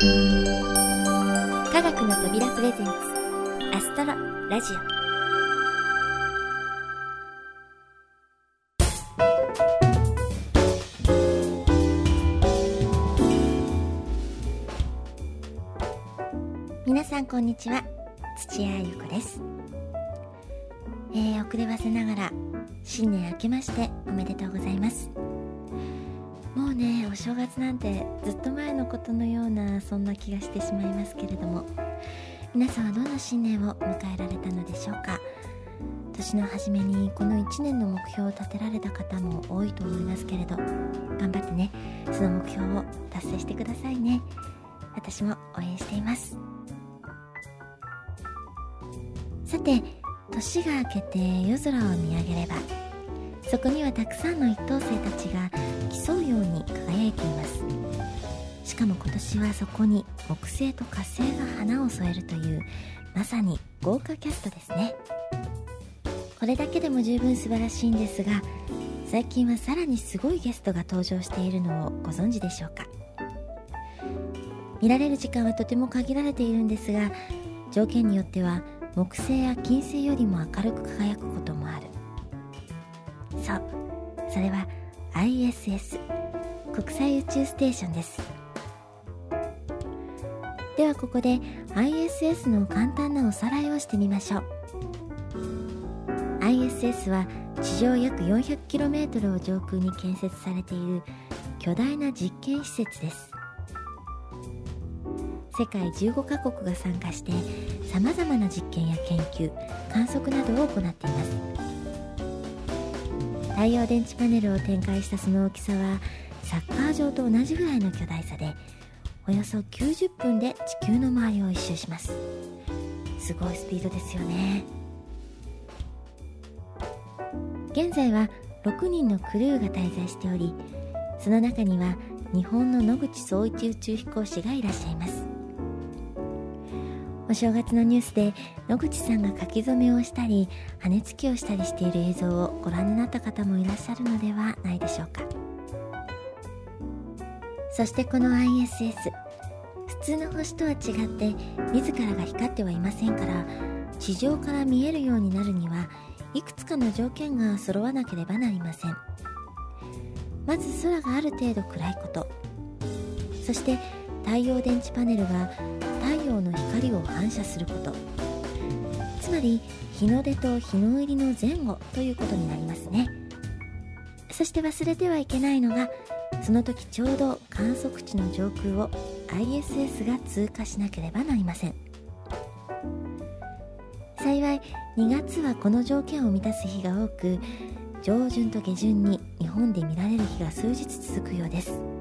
科学の扉プレゼンツアストロラジオ。皆さんこんにちは土屋ゆ子です。えー、遅ればせながら新年明けましておめでとうございます。ねお正月なんてずっと前のことのようなそんな気がしてしまいますけれども。皆さんはどんな新年を迎えられたのでしょうか？年の初めにこの1年の目標を立てられた方も多いと思いますけれど頑張ってねその目標を達成してくださいね。私も応援しています。さて年が明けて夜空を見上げればそこにはたくさんの一等星たちが競うように輝いています。しかも今年はそこに木星と火星が花を添えるというまさに豪華キャストですね。これだけでも十分素晴らしいんですが最近はさらにすごいゲストが登場しているのをご存知でしょうか？見られる時間はとても限られているんですが条件によっては木星や金星よりも明るく輝くこともあるそうそれは ISS 国際宇宙ステーションです。ではここで ISS の簡単なおさらいをしてみましょう。ISS は地上約 400km を上空に建設されている巨大な実験施設です。世界15カ国が参加してさまざまな実験や研究観測などを行っています。太陽電池パネルを展開したその大きさはサッカー場と同じぐらいの巨大さでおよそ90分で地球の周りを一周します。すごいスピードですよね。現在は6人のクルーが滞在しておりその中には日本の野口聡一宇宙飛行士がいらっしゃいます。お正月のニュースで野口さんが書き初めをしたり羽根つきをしたりしている映像をご覧になった方もいらっしゃるのではないでしょうか。そしてこの ISS 普通の星とは違って自らが光ってはいませんから地上から見えるようになるにはいくつかの条件が揃わなければなりません。まず空がある程度暗いこと。そして太陽電池パネルが陽の光を反射すること。つまり日の出と日の入りの前後ということになりますね。そして忘れてはいけないのがその時ちょうど観測地の上空を ISS が通過しなければなりません。幸い2月はこの条件を満たす日が多く上旬と下旬に日本で見られる日が数日続くようです。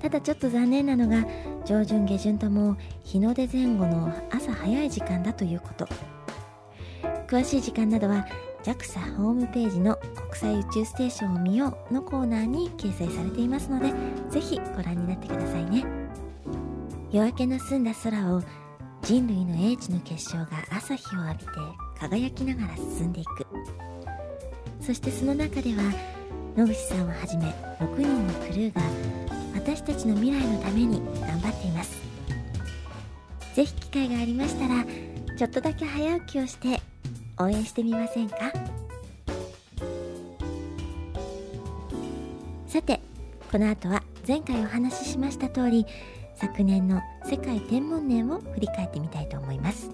ただちょっと残念なのが上旬下旬とも日の出前後の朝早い時間だということ。詳しい時間などは JAXA ホームページの国際宇宙ステーションを見ようのコーナーに掲載されていますのでぜひご覧になってくださいね。夜明けの澄んだ空を人類の英知の結晶が朝日を浴びて輝きながら進んでいく。そしてその中では野口さんをはじめ6人のクルーが私たちの未来のために頑張っています。是非機会がありましたらちょっとだけ早起きをして応援してみませんか？さてこの後は前回お話ししました通り昨年の世界天文年を振り返ってみたいと思います。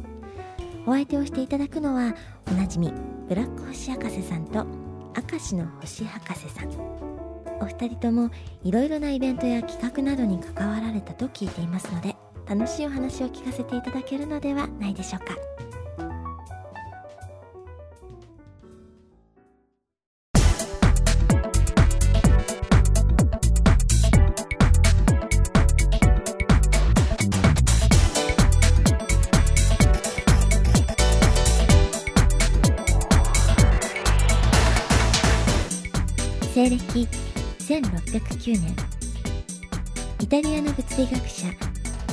お相手をしていただくのはおなじみブラック星博士さんと明石の星博士さん。お二人ともいろいろなイベントや企画などに関わられたと聞いていますので楽しいお話を聞かせていただけるのではないでしょうか。西暦1609年。イタリアの物理学者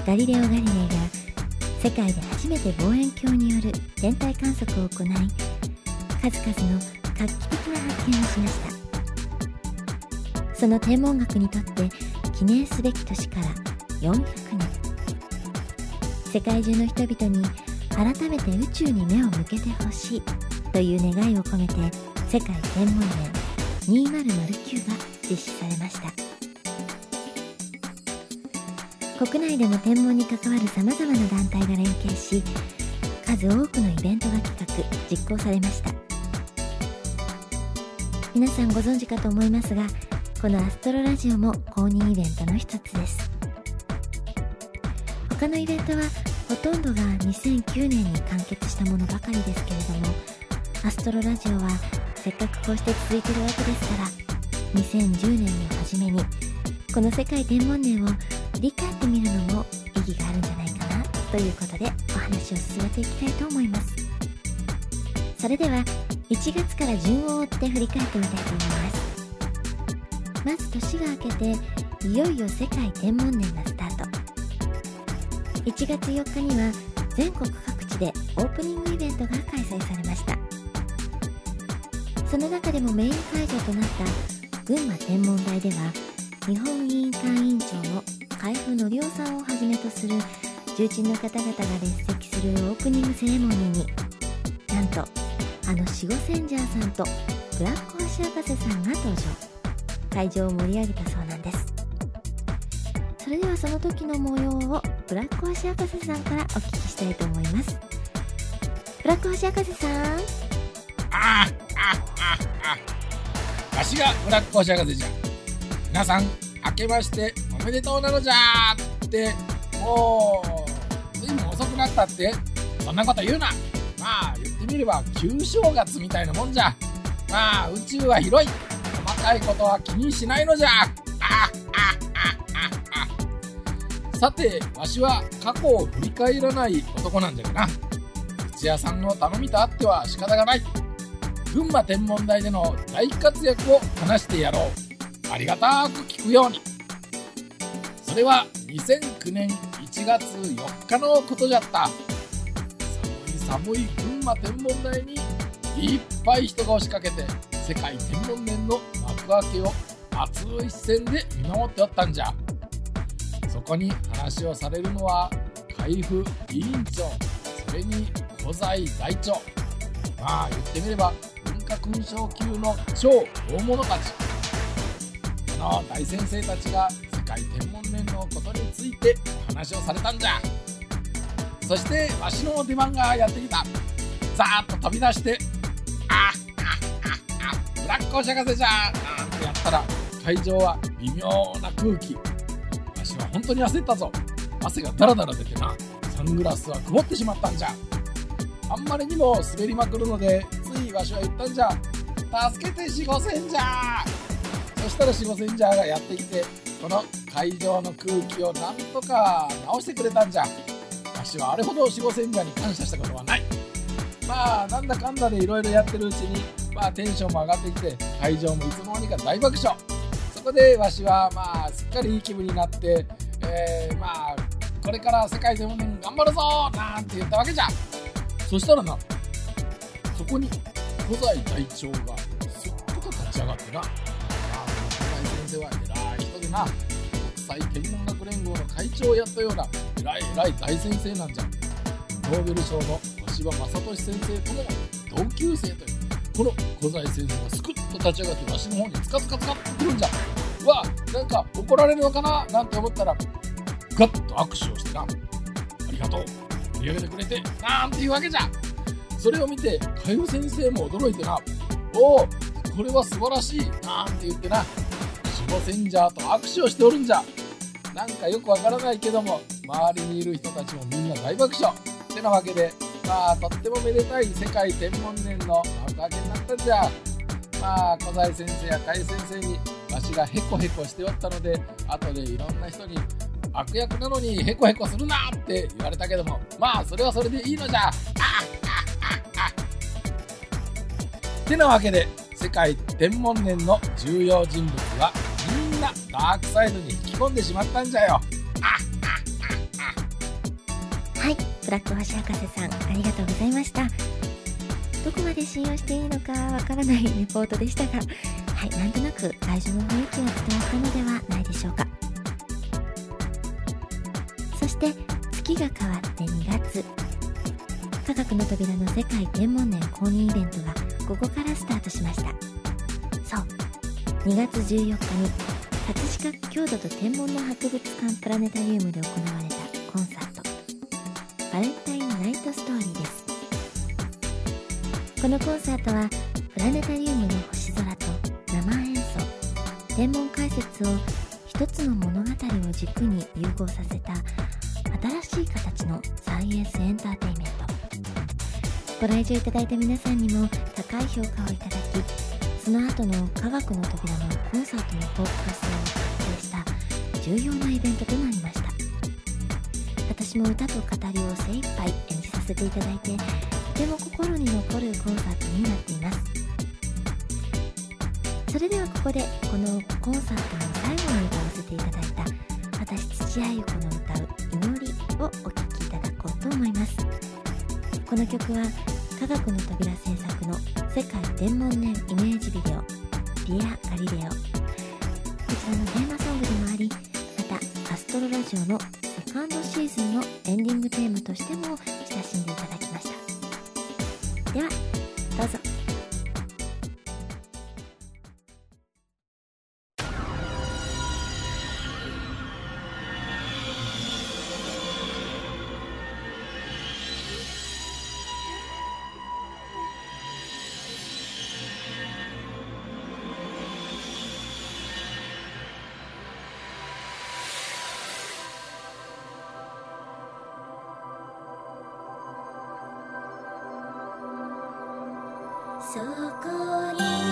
ガリレオ・ガリレイが世界で初めて望遠鏡による天体観測を行い数々の画期的な発見をしました。その天文学にとって記念すべき年から400年。世界中の人々に改めて宇宙に目を向けてほしいという願いを込めて世界天文年2009が実施されました。国内でも天文に関わるさまざまな団体が連携し数多くのイベントが企画実行されました。皆さんご存知かと思いますがこのアストロラジオも公認イベントの一つです。他のイベントはほとんどが2009年に完結したものばかりですけれどもアストロラジオはせっかくこうして続いてるわけですから2010年の初めにこの世界天文年を振り返ってみるのも意義があるんじゃないかなということでお話を進めていきたいと思います。それでは1月から順を追って振り返ってみたいと思います。まず年が明けていよいよ世界天文年がスタート。1月4日には全国各地でオープニングイベントが開催されました。その中でもメイン会場となった群馬天文台では日本委員会委員長の海部則夫さんをはじめとする重鎮の方々が列席するオープニングセレモニーになんとあの守護センジャーさんとブラック星博士さんが登場。会場を盛り上げたそうなんです。それではその時の模様をブラック星博士さんからお聞きしたいと思います。ブラック星博士さん。あああわしがブラック星博士じ。ゃ皆さん明けましておめでとうなのじゃってもう随分遅くなったってそんなこと言うな。まあ言ってみれば旧正月みたいなもんじゃ。まあ宇宙は広い。細かいことは気にしないのじゃ。さてわしは過去を振り返らない男なんじゃがな。土屋さんの頼みとあっては仕方がない。群馬天文台での大活躍を話してやろう。ありがたく聞くように。それは2009年1月4日のことじゃった。寒い寒い群馬天文台にいっぱい人が押しかけて世界天文年の幕開けを熱い視線で見守っておったんじゃ。そこに話をされるのは海部委員長。それに古材大長。まあ言ってみれば文化勲章級の超大物たち。の大先生たちが世界天文年のことについてお話をされたんじゃ。そしてわしの出番がやってきた。ザーッと飛び出してあっあっあっブラックお釈迦せじゃ。なんてやったら会場は微妙な空気。わしは本当に焦ったぞ。汗がダラダラ出てな。サングラスは曇ってしまったんじゃ。あんまりにも滑りまくるのでついわしは言ったんじゃ助けて四五千じゃそしたら守護センジャーがやってきてこの会場の空気をなんとか直してくれたんじゃ。わしはあれほど守護センジャーに感謝したことはない。まあなんだかんだでいろいろやってるうちにまあテンションも上がってきて会場もいつの間にか大爆笑。そこでわしはまあすっかりいい気分になって、えー、まあこれから世界でも頑張るぞなんて言ったわけじゃ。そしたらなそこに古代隊長がすっと立ち上がってな。生は偉い人でな国際天文学連合の会長をやったような偉い偉い大先生なんじゃ。ノーベル賞の小柴正俊先生とも同級生というこの小西先生がスクッと立ち上がってわしの方につかつかつかってくるんじゃ。うわなんか怒られるのかな？なんて思ったらガッと握手をしてな。ありがとう。盛り上げてくれて。なんていうわけじゃ。それを見て海部先生も驚いてなおおこれは素晴らしいなんて言ってなモセンジャーと握手をしておるんじゃ。なんかよくわからないけども周りにいる人たちもみんな大爆笑。ってなわけでまあとってもめでたい世界天文年の幕開けになったんじゃ。まあ小西先生や甲斐先生にわしがヘコヘコしておったので後でいろんな人に悪役なのにヘコヘコするなって言われたけどもまあそれはそれでいいのじゃ。あてなわけで世界天文年の重要人物はみんなダークサイドに引き込んでしまったんじゃよ。はいブラック星博士さんありがとうございました。どこまで信用していいのかわからないレポートでしたがはいなんとなく会場の雰囲気は伝わったのではないでしょうか。そして月が変わって2月。科学の扉の世界天文年公認イベントがここからスタートしました。そう。2月14日に葛飾郷土と天文の博物館プラネタリウムで行われたコンサート。バレンタインナイトストーリーです。このコンサートはプラネタリウムの星空と生演奏。天文解説を一つの物語を軸に融合させた新しい形のサイエンスエンターテインメント。ご来場いただいた皆さんにも高い評価をいただきその後の科学の扉のコンサートの方向性を達成した重要なイベントとなりました。私も歌と語りを精一杯演じさせていただいてとても心に残るコンサートになっています。それではここでこのコンサートの最後に歌わせていただいた私土屋ゆ子の歌う「祈り」をお聴きいただこうと思います。この曲は科学の扉制作の世界天文年イメージビデオ「ディア・ガリレオ」こちらのテーマソングでもありまたアストロラジオのセカンドシーズンのエンディングテーマとしても親しんでいただきました。ではそこに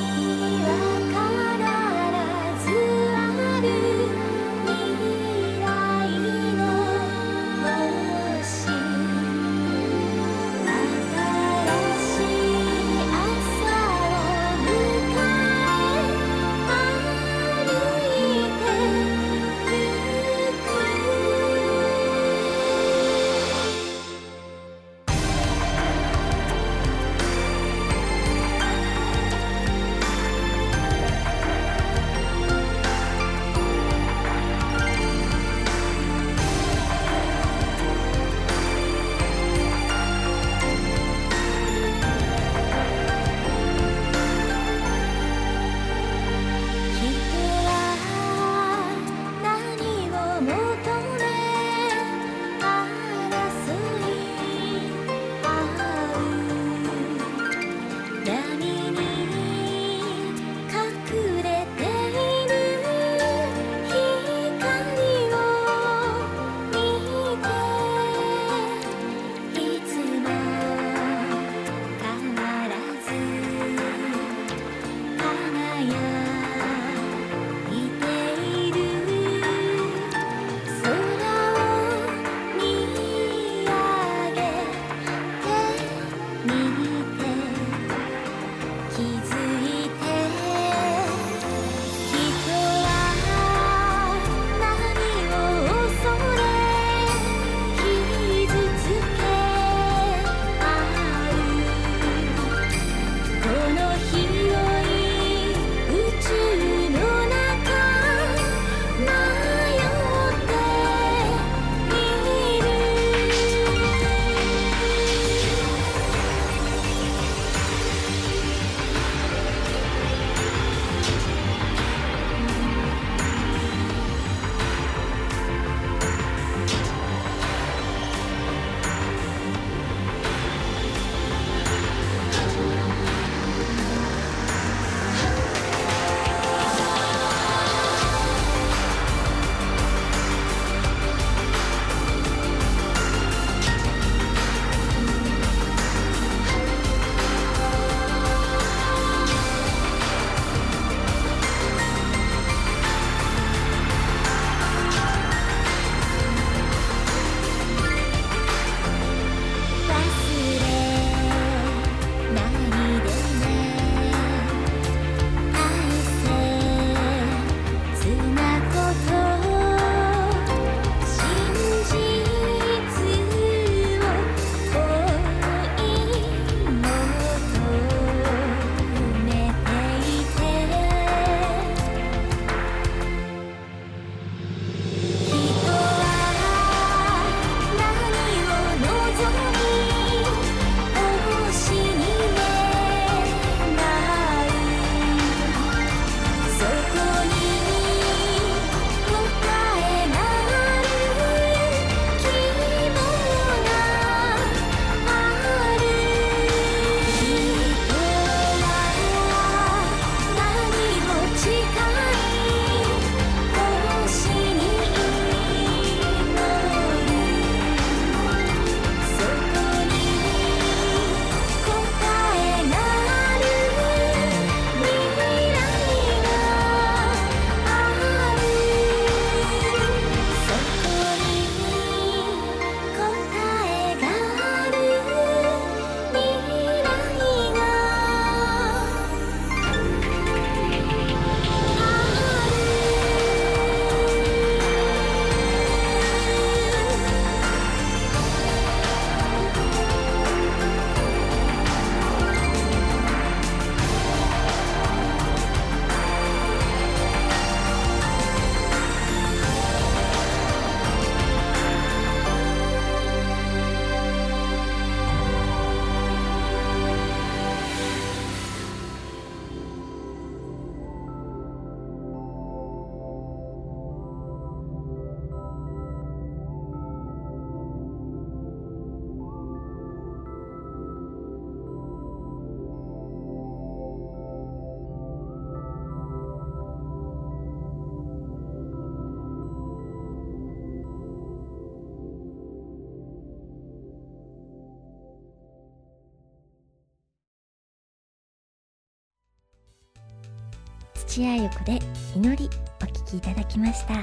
土屋ゆ子で祈りお聴きいただきました。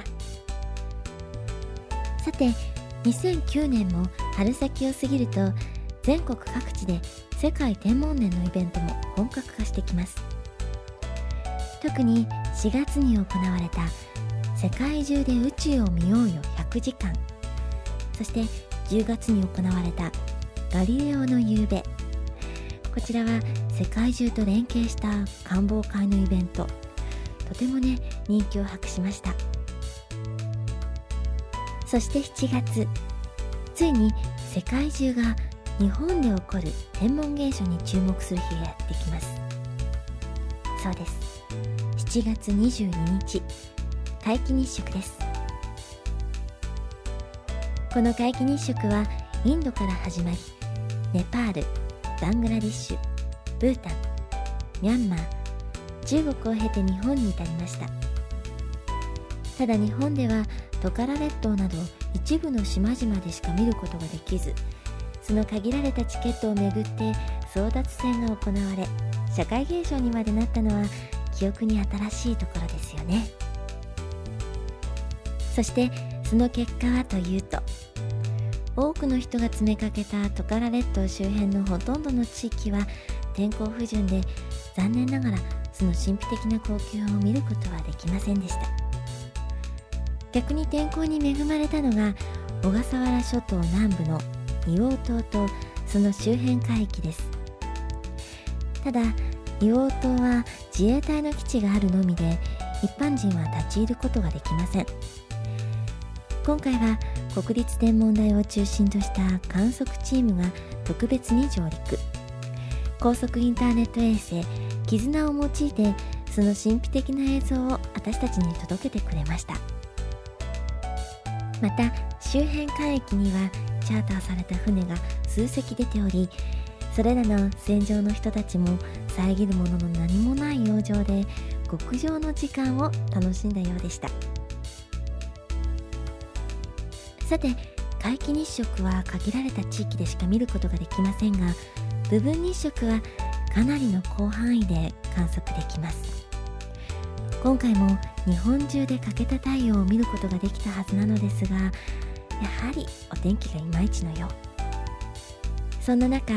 さて2009年も春先を過ぎると全国各地で世界天文年のイベントも本格化してきます。特に4月に行われた世界中で宇宙を見ようよ100時間。そして10月に行われたガリレオの夕べ。こちらは世界中と連携した官房会のイベント。とてもね人気を博しました。そして7月ついに世界中が日本で起こる天文現象に注目する日がやってきます。そうです。7月22日皆既日食です。この皆既日食はインドから始まりネパールバングラディッシュブータンミャンマー中国を経て日本に至りました。ただ日本ではトカラ列島など一部の島々でしか見ることができずその限られたチケットをめぐって争奪戦が行われ社会現象にまでなったのは記憶に新しいところですよね。そしてその結果はというと多くの人が詰めかけたトカラ列島周辺のほとんどの地域は天候不順で残念ながらその神秘的な光景を見ることはできませんでした。逆に天候に恵まれたのが小笠原諸島南部の硫黄島とその周辺海域です。ただ硫黄島は自衛隊の基地があるのみで一般人は立ち入ることができません。今回は国立天文台を中心とした観測チームが特別に上陸。高速インターネット衛星絆を用いてその神秘的な映像を私たちに届けてくれました。また周辺海域にはチャーターされた船が数隻出ておりそれらの戦場の人たちも遮るものの何もない洋上で極上の時間を楽しんだようでした。さて皆既日食は限られた地域でしか見ることができませんが部分日食はかなりの広範囲で観測できます。今回も日本中で欠けた太陽を見ることができたはずなのですがやはりお天気がいまいちのよう。そんな中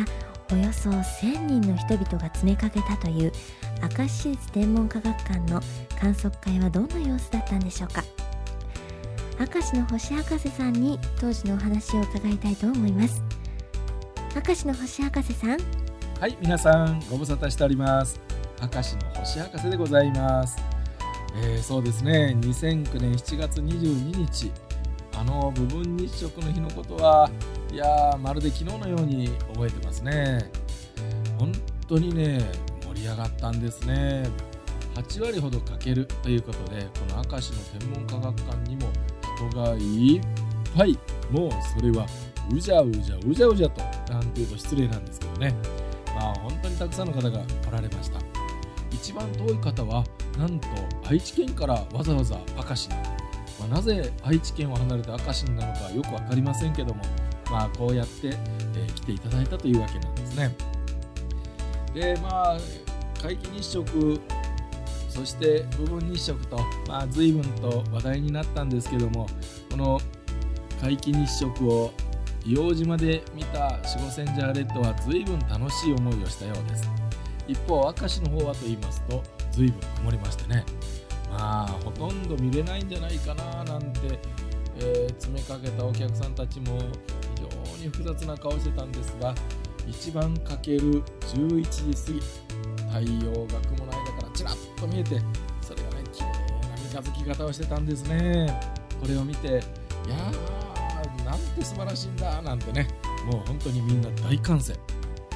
およそ1000人の人々が詰めかけたという明石市立天文科学館の観測会はどんな様子だったんでしょうか。明石の星博士さんに当時のお話を伺いたいと思います。明石の星博士さんはい皆さんご無沙汰しております。明石の星博士でございます。えー、そうですね。2009年7月22日。あの部分日食の日のことはいやまるで昨日のように覚えてますね。本当にね盛り上がったんですね。8割ほど欠けるということでこの明石の天文科学館にも人がいっぱいもうそれはうじゃうじゃうじゃうじゃとなんていうと失礼なんですけどねあ本当にたくさんの方が来られました一番遠い方はなんと愛知県からわざわざ明石に、まあ、なぜ愛知県を離れて明石なのかよく分かりませんけども、まあ、こうやって、えー、来ていただいたというわけなんですね。でまあ皆既日食そして部分日食と、まあ、随分と話題になったんですけどもこの皆既日食を硫黄島で見た四五千ジャーレッドは随分楽しい思いをしたようです。一方明石の方はと言いますと随分曇りましてね。まあほとんど見れないんじゃないかななんて、えー、詰めかけたお客さんたちも非常に複雑な顔してたんですが一番かける11時過ぎ太陽が雲の間からちらっと見えてそれがね綺麗な三日月型をしてたんですね。これを見ていやーなんて素晴らしいんだなんてねもう本当にみんな大歓声。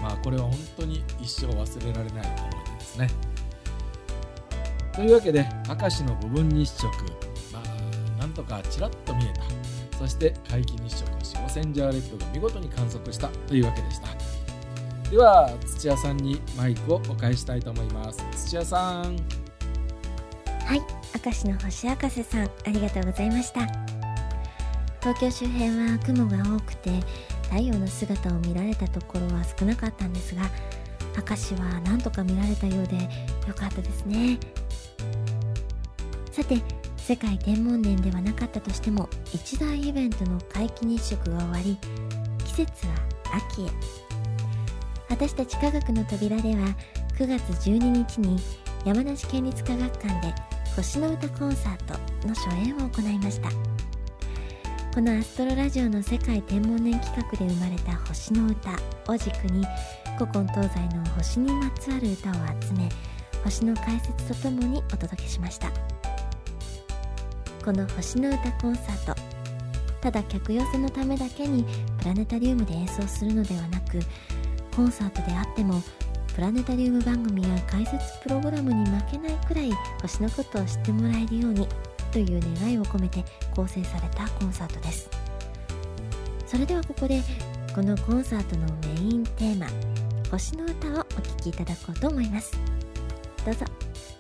まあこれは本当に一生忘れられない思い出ですね。というわけで明石の部分日食。まあなんとかちらっと見えた。そして皆既日食四五千ジャーレッドが見事に観測した。というわけでした。では土屋さんにマイクをお返したいと思います。土屋さん。はい明石の星博士さんありがとうございました。東京周辺は雲が多くて太陽の姿を見られたところは少なかったんですが明石は何とか見られたようでよかったですね。さて世界天文年ではなかったとしても一大イベントの皆既日食が終わり季節は秋へ。私たち科学の扉では9月12日に山梨県立科学館で星の歌コンサートの初演を行いました。このアストロラジオの世界天文年企画で生まれた星の歌を軸に古今東西の星にまつわる歌を集め星の解説とともにお届けしました。この星の歌コンサートただ客寄せのためだけにプラネタリウムで演奏するのではなくコンサートであってもプラネタリウム番組や解説プログラムに負けないくらい星のことを知ってもらえるようにという願いを込めて構成されたコンサートです。それではここでこのコンサートのメインテーマ「星の歌」をお聴きいただこうと思います。どうぞ「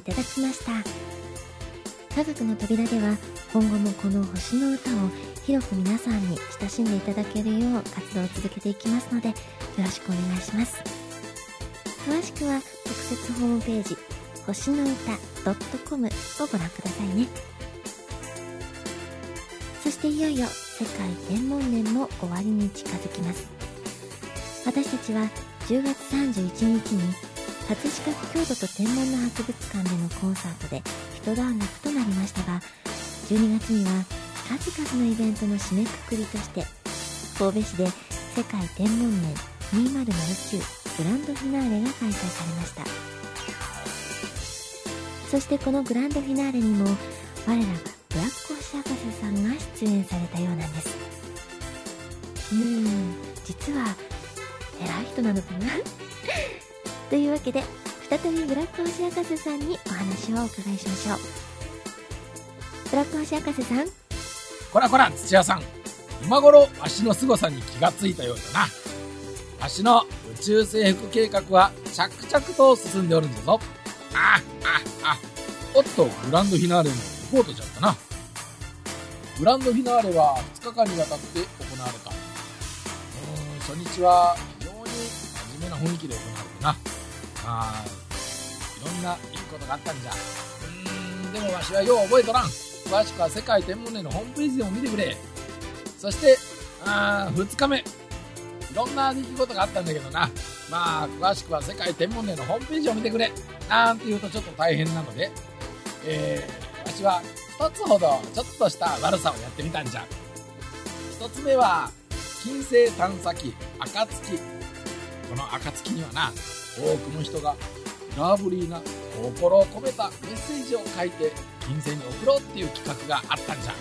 いただきました。科学の扉では今後もこの星の歌を広く皆さんに親しんでいただけるよう活動を続けていきますのでよろしくお願いします。詳しくは特設ホームページ星の歌 .com をご覧くださいね。そしていよいよ世界天文年も終わりに近づきます。私たちは10月31日に葛飾区郷土と天文の博物館でのコンサートで一段落となりましたが12月には数々のイベントの締めくくりとして神戸市で世界天文年2009グランドフィナーレが開催されました。そしてこのグランドフィナーレにも我らがブラック星博士さんが出演されたようなんです。うーん実は偉い人なのかな？というわけで再びブラック星博士さんにお話をお伺いしましょう。ブラック星博士さん。こらこら土屋さん。今頃わしの凄さに気がついたようだな。わしの宇宙征服計画は着々と進んでおるんだぞ。あああおっとグランドフィナーレのリポートじゃったな。グランドフィナーレは2日間にわたって行われた。うーん初日は非常に真面目な雰囲気で行われたな。あい。ろんないいことがあったんじゃ。うんでもわしはよう覚えとらん。詳しくは世界天文年のホームページでも見てくれ。そしてあ2日目。いろんな出来事があったんだけどな。まあ詳しくは世界天文年のホームページを見てくれ。なんて言うとちょっと大変なので。えー、わしは2つほどちょっとした悪さをやってみたんじゃ。1つ目は金星探査機暁。この暁にはな多くの人がラブリーな心を込めたメッセージを書いて金星に送ろうっていう企画があったんじゃ。わ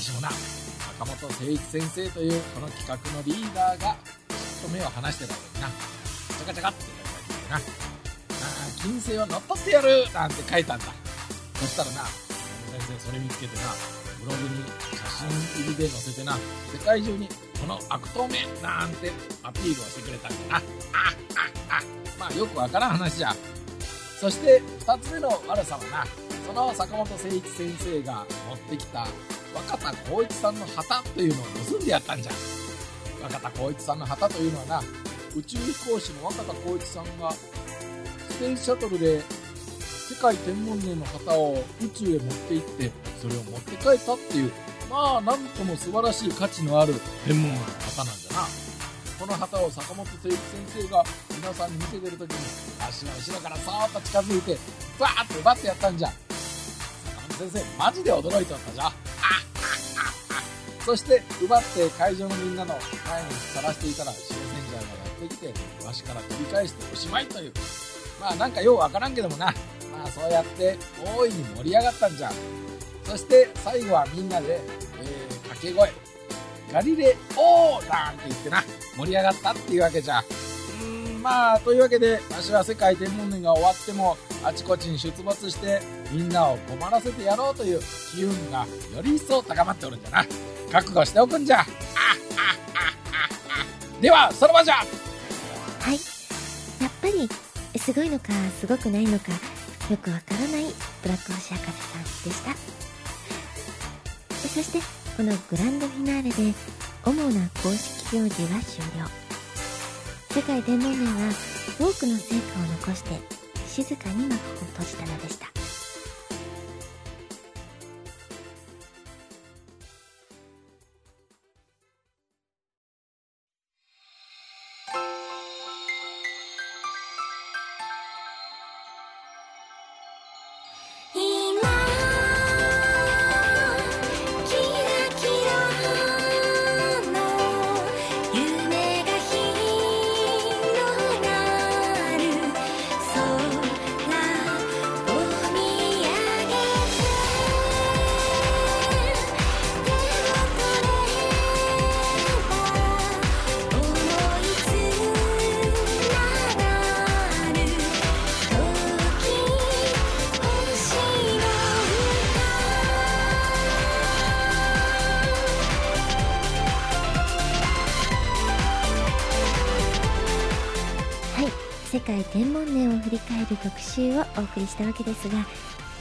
しもな坂本誠一先生というこの企画のリーダーがちょっと目を離してた時なチャカチャカってやったなあ金星は乗っ取ってやるなんて書いたんだ。そしたらな先生それ見つけてなブログに写真入りで載せてな世界中にこの悪党めなんてアピールをしてくれたんだな。あああまあよくわからん話じゃそして2つ目の悪さはなその坂本誠一先生が持ってきた若田光一さんの旗というのを盗んでやったんじゃ。若田光一さんの旗というのはな宇宙飛行士の若田光一さんがスペースシャトルで世界天文年の旗を宇宙へ持って行ってそれを持って帰ったっていうまあなんとも素晴らしい価値のある天文の旗なんだな。この旗を坂本誠一先生が皆さんに見せてる時に足の後ろからそーっと近づいてバーッと奪ってやったんじゃ。坂本先生マジで驚いておったじゃあそして奪って会場のみんなの前にさらしていたら白戦者がやってきてわしから取り返しておしまいという。まあなんかようわからんけどもな。まあそうやって大いに盛り上がったんじゃ。そして最後はみんなで、け声。ガリレオーなんて言ってな。盛り上がったっていうわけじゃ。うんまあというわけでわしは世界天文年が終わってもあちこちに出没してみんなを困らせてやろうという機運がより一層高まっておるんじゃな。覚悟しておくんじゃ。ではその場じゃ。はい。やっぱりすごいのかすごくないのかよくわからないブラック星博士さんでした。そしてこのグランドフィナーレで主な公式行事は終了。世界天皇年は多くの成果を残して静かに幕を閉じたのでした。お送りしたわけですがい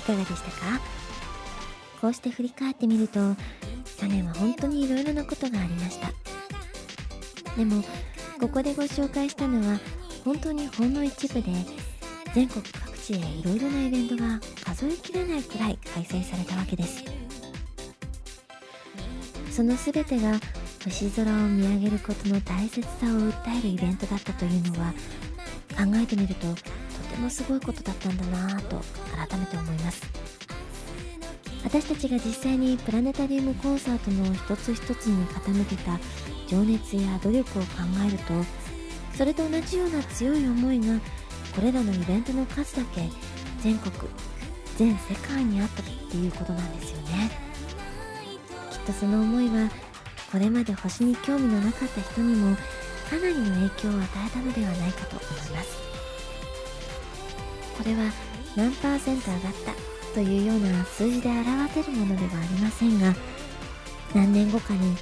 かがでしたか？こうして振り返ってみると去年は本当にいろいろなことがありました。でもここでご紹介したのは本当にほんの一部で全国各地でいろいろなイベントが数えきれないくらい開催されたわけです。その全てが星空を見上げることの大切さを訴えるイベントだったというのは考えてみるとてもすごいことだったんだなぁと改めて思います。私たちが実際にプラネタリウムコンサートの一つ一つに傾けた情熱や努力を考えるとそれと同じような強い思いがこれらのイベントの数だけ全国全世界にあったっていうことなんですよね。きっとその思いはこれまで星に興味のなかった人にもかなりの影響を与えたのではないかと思います。これは何パーセント上がったというような数字で表せるものではありませんが何年後かに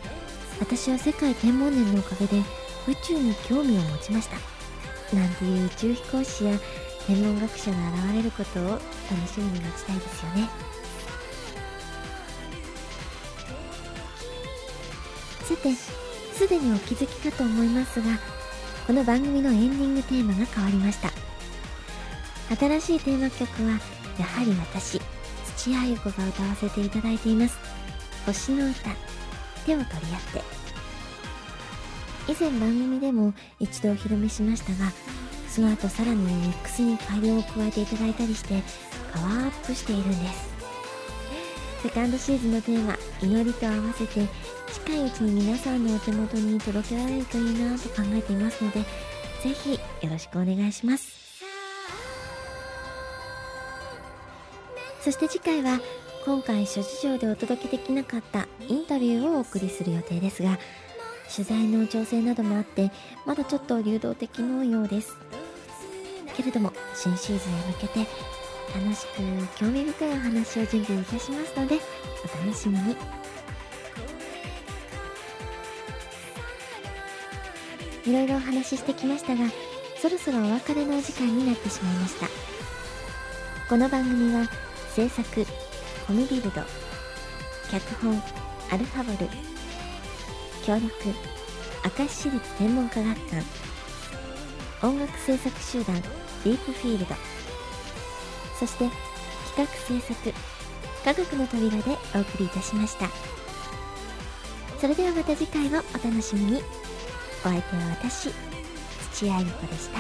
私は世界天文年のおかげで宇宙に興味を持ちました。なんていう宇宙飛行士や天文学者が現れることを楽しみに待ちたいですよね。さてすでにお気づきかと思いますがこの番組のエンディングテーマが変わりました。新しいテーマ曲はやはり私土屋ゆ子が歌わせていただいています。星の歌手を取り合って。以前番組でも一度お披露目しましたがその後さらにミックスに改良を加えていただいたりしてパワーアップしているんです。セカンドシーズンのテーマ「祈り」と合わせて近いうちに皆さんのお手元に届けられるといいなと考えていますのでぜひよろしくお願いします。そして次回は今回諸事情でお届けできなかったインタビューをお送りする予定ですが取材の調整などもあってまだちょっと流動的のようです。けれども新シーズンへ向けて楽しく興味深いお話を準備いたしますのでお楽しみに。いろいろお話ししてきましたがそろそろお別れのお時間になってしまいました。この番組は制作コミビルド脚本アルファボル協力明石市立天文科学館音楽制作集団ディープフィールドそして企画制作科学の扉でお送りいたしました。それではまた次回をお楽しみに。お相手は私土屋ゆ子でした。